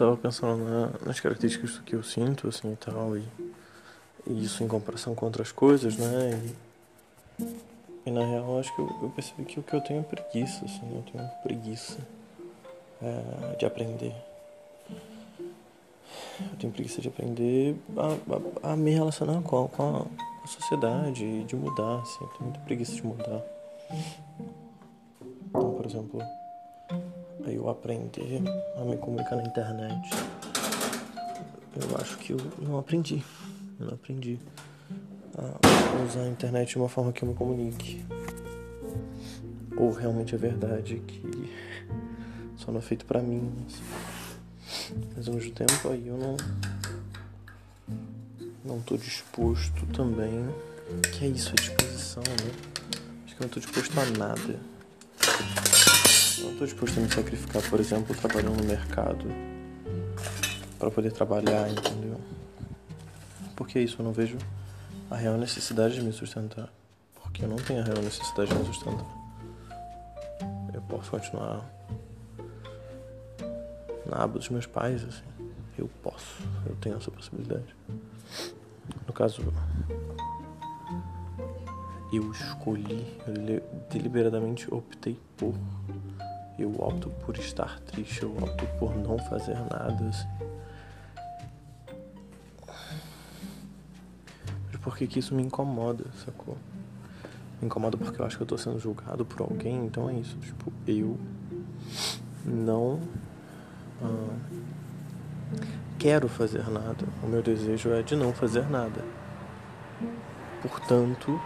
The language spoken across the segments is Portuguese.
tava pensando na, nas características que eu sinto, assim, e tal, e, e isso em comparação com outras coisas, né? E, e na real, acho que eu, eu, percebi que o que eu tenho é preguiça, assim, eu tenho preguiça é, de aprender. Eu tenho preguiça de aprender a, a, a me relacionar com a, com a sociedade, de mudar, assim, eu tenho muita preguiça de mudar. Então, por exemplo, eu aprender a me comunicar na internet, eu acho que eu não aprendi. Eu não aprendi a usar a internet de uma forma que eu me comunique. Ou realmente é verdade que só não é feito pra mim. Mas ao mesmo tempo aí eu não. Não tô disposto também. Que é isso, a disposição, né? Acho que eu não tô disposto a nada. Não estou disposto a me sacrificar, por exemplo, trabalhando no mercado para poder trabalhar, entendeu? Porque isso, eu não vejo a real necessidade de me sustentar. Porque eu não tenho a real necessidade de me sustentar. Eu posso continuar na aba dos meus pais, assim. Eu posso, eu tenho essa possibilidade. No caso, eu escolhi, eu deliberadamente optei por eu opto por estar triste, eu opto por não fazer nada, assim. Mas por que que isso me incomoda, sacou? Me incomoda porque eu acho que eu tô sendo julgado por alguém, então é isso. Tipo, eu não ah, quero fazer nada. O meu desejo é de não fazer nada. Portanto,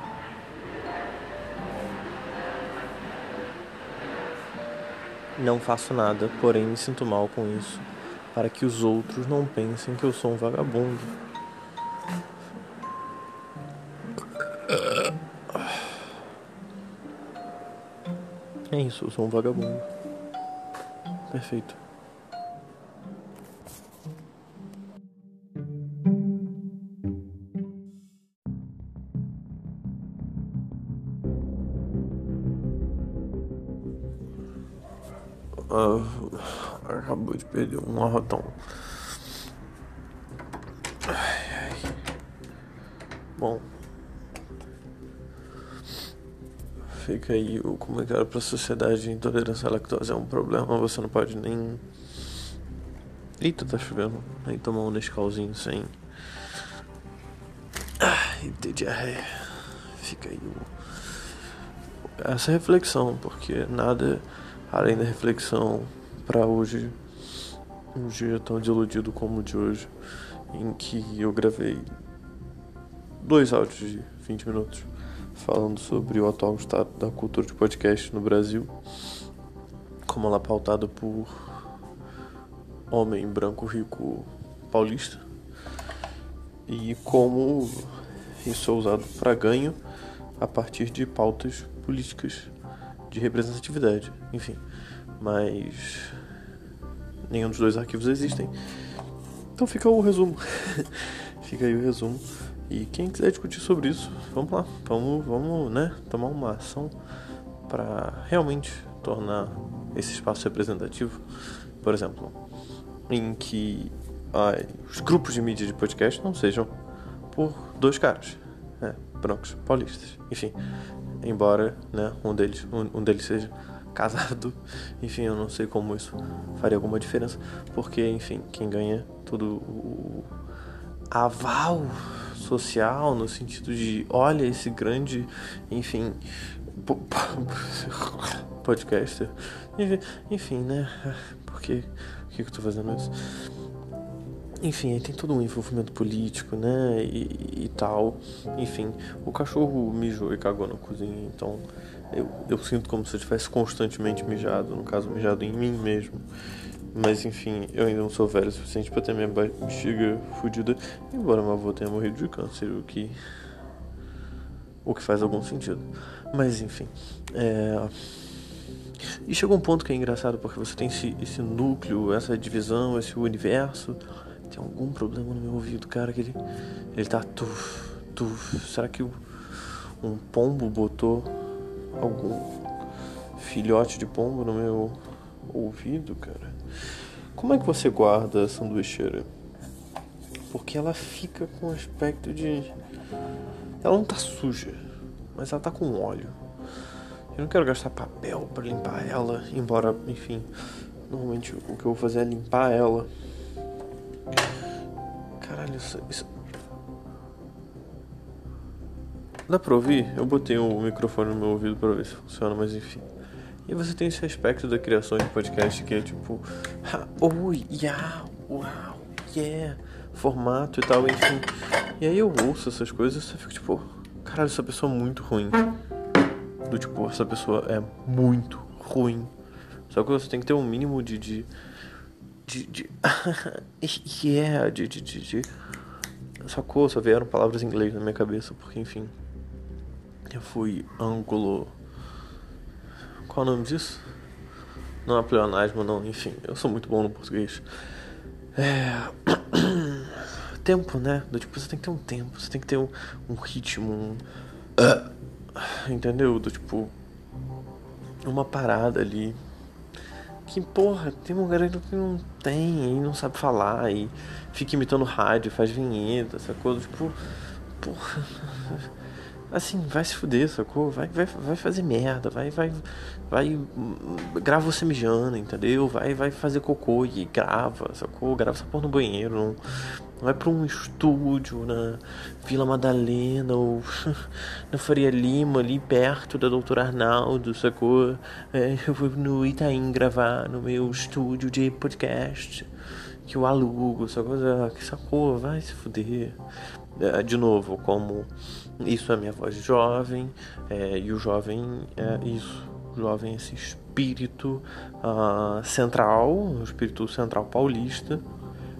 Não faço nada, porém me sinto mal com isso, para que os outros não pensem que eu sou um vagabundo. É isso, eu sou um vagabundo. Perfeito. Acabou de perder um arrotão. Bom. Fica aí o comentário para a sociedade: intolerância à lactose é um problema, você não pode nem. Eita, tá chovendo. Nem tomar um Nescauzinho sem. Ah, e ter diarreia. Fica aí o... essa reflexão, porque nada além da reflexão para hoje, um dia tão desiludido como o de hoje, em que eu gravei dois áudios de 20 minutos falando sobre o atual estado da cultura de podcast no Brasil, como ela é pautada por homem branco rico paulista e como isso é usado para ganho a partir de pautas políticas de representatividade, enfim. Mas nenhum dos dois arquivos existem. Então fica o resumo. fica aí o resumo. E quem quiser discutir sobre isso, vamos lá, vamos, vamos, né, tomar uma ação para realmente tornar esse espaço representativo. Por exemplo, em que ah, os grupos de mídia de podcast não sejam por dois caras, né, paulistas, enfim, embora né, um, deles, um, um deles seja casado, enfim, eu não sei como isso faria alguma diferença, porque, enfim, quem ganha todo o aval social no sentido de, olha esse grande, enfim, podcaster, enfim, né, por que, que eu tô fazendo isso? Enfim, tem todo um envolvimento político, né? E, e, tal. Enfim, o cachorro mijou e cagou na cozinha, então eu, eu sinto como se eu tivesse constantemente mijado, no caso, mijado em mim mesmo. Mas enfim, eu ainda não sou velho o suficiente para ter minha bexiga fodida, embora meu avô tenha morrido de câncer, o que. o que faz algum sentido. Mas enfim. É... E chegou um ponto que é engraçado porque você tem esse, esse núcleo, essa divisão, esse universo tem algum problema no meu ouvido, cara, que ele, ele tá tuf, tuf. Será que um pombo botou algum filhote de pombo no meu ouvido, cara? Como é que você guarda a sanduicheira? Porque ela fica com aspecto de. Ela não tá suja, mas ela tá com óleo. Eu não quero gastar papel para limpar ela, embora, enfim, normalmente o que eu vou fazer é limpar ela. Caralho, isso, isso... Dá pra ouvir? Eu botei o microfone no meu ouvido pra ver se funciona, mas enfim. E você tem esse aspecto da criação de podcast que é tipo, oh, yeah, uau, yeah, formato e tal, enfim. E aí eu ouço essas coisas e fico tipo, caralho, essa pessoa é muito ruim. Do tipo, essa pessoa é muito ruim. Só que você tem que ter um mínimo de. de. de. de yeah, de. de, de sacou? Só vieram palavras em inglês na minha cabeça, porque enfim. Eu fui ângulo qual é o nome disso? Não é pleonasmo, não, enfim, eu sou muito bom no português. É. Tempo, né? Do tipo, você tem que ter um tempo, você tem que ter um, um ritmo, um. Entendeu? Do tipo. Uma parada ali. Que porra, tem um garoto que não tem e não sabe falar e fica imitando rádio, faz vinheta, coisa, tipo. Porra assim, vai se fuder, sacou? Vai, vai, vai fazer merda, vai, vai, vai, grava você mijando, entendeu? Vai, vai fazer cocô e grava, sacou? Grava essa porra no banheiro, não vai pra um estúdio na Vila Madalena ou na Faria Lima, ali perto da Doutora Arnaldo, sacou? É, eu vou no Itaim gravar no meu estúdio de podcast que eu alugo, sacou? Que sacou? Vai se fuder. É, de novo, como isso é minha voz jovem, é, e o jovem é isso, o jovem é esse espírito uh, central, o espírito central paulista,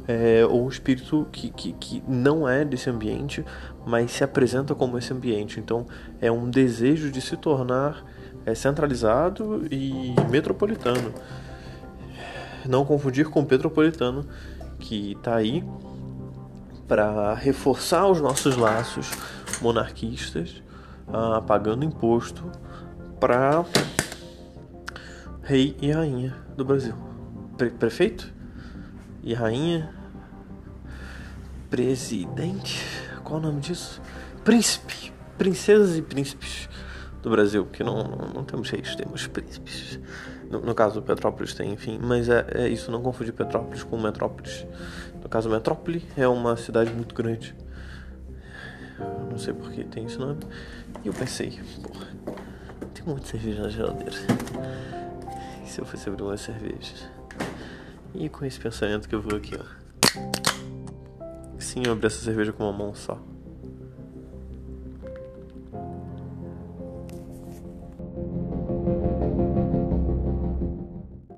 é, ou um espírito que, que, que não é desse ambiente, mas se apresenta como esse ambiente. Então é um desejo de se tornar é, centralizado e metropolitano. Não confundir com petropolitano, que está aí para reforçar os nossos laços monarquistas, uh, pagando imposto para rei e rainha do Brasil. Pre prefeito e rainha, presidente, qual o nome disso? Príncipe, princesas e príncipes do Brasil, que não, não, não temos reis, temos príncipes. No, no, caso, Petrópolis tem, enfim, mas é, é isso, não confundir Petrópolis com Metrópolis. No caso, Metrópole é uma cidade muito grande. Eu não sei porque tem esse nome. E eu pensei, porra, tem muita cerveja na geladeira. E se eu fosse abrir uma cerveja? E com esse pensamento que eu vou aqui, ó. Sim, eu abri essa cerveja com uma mão só.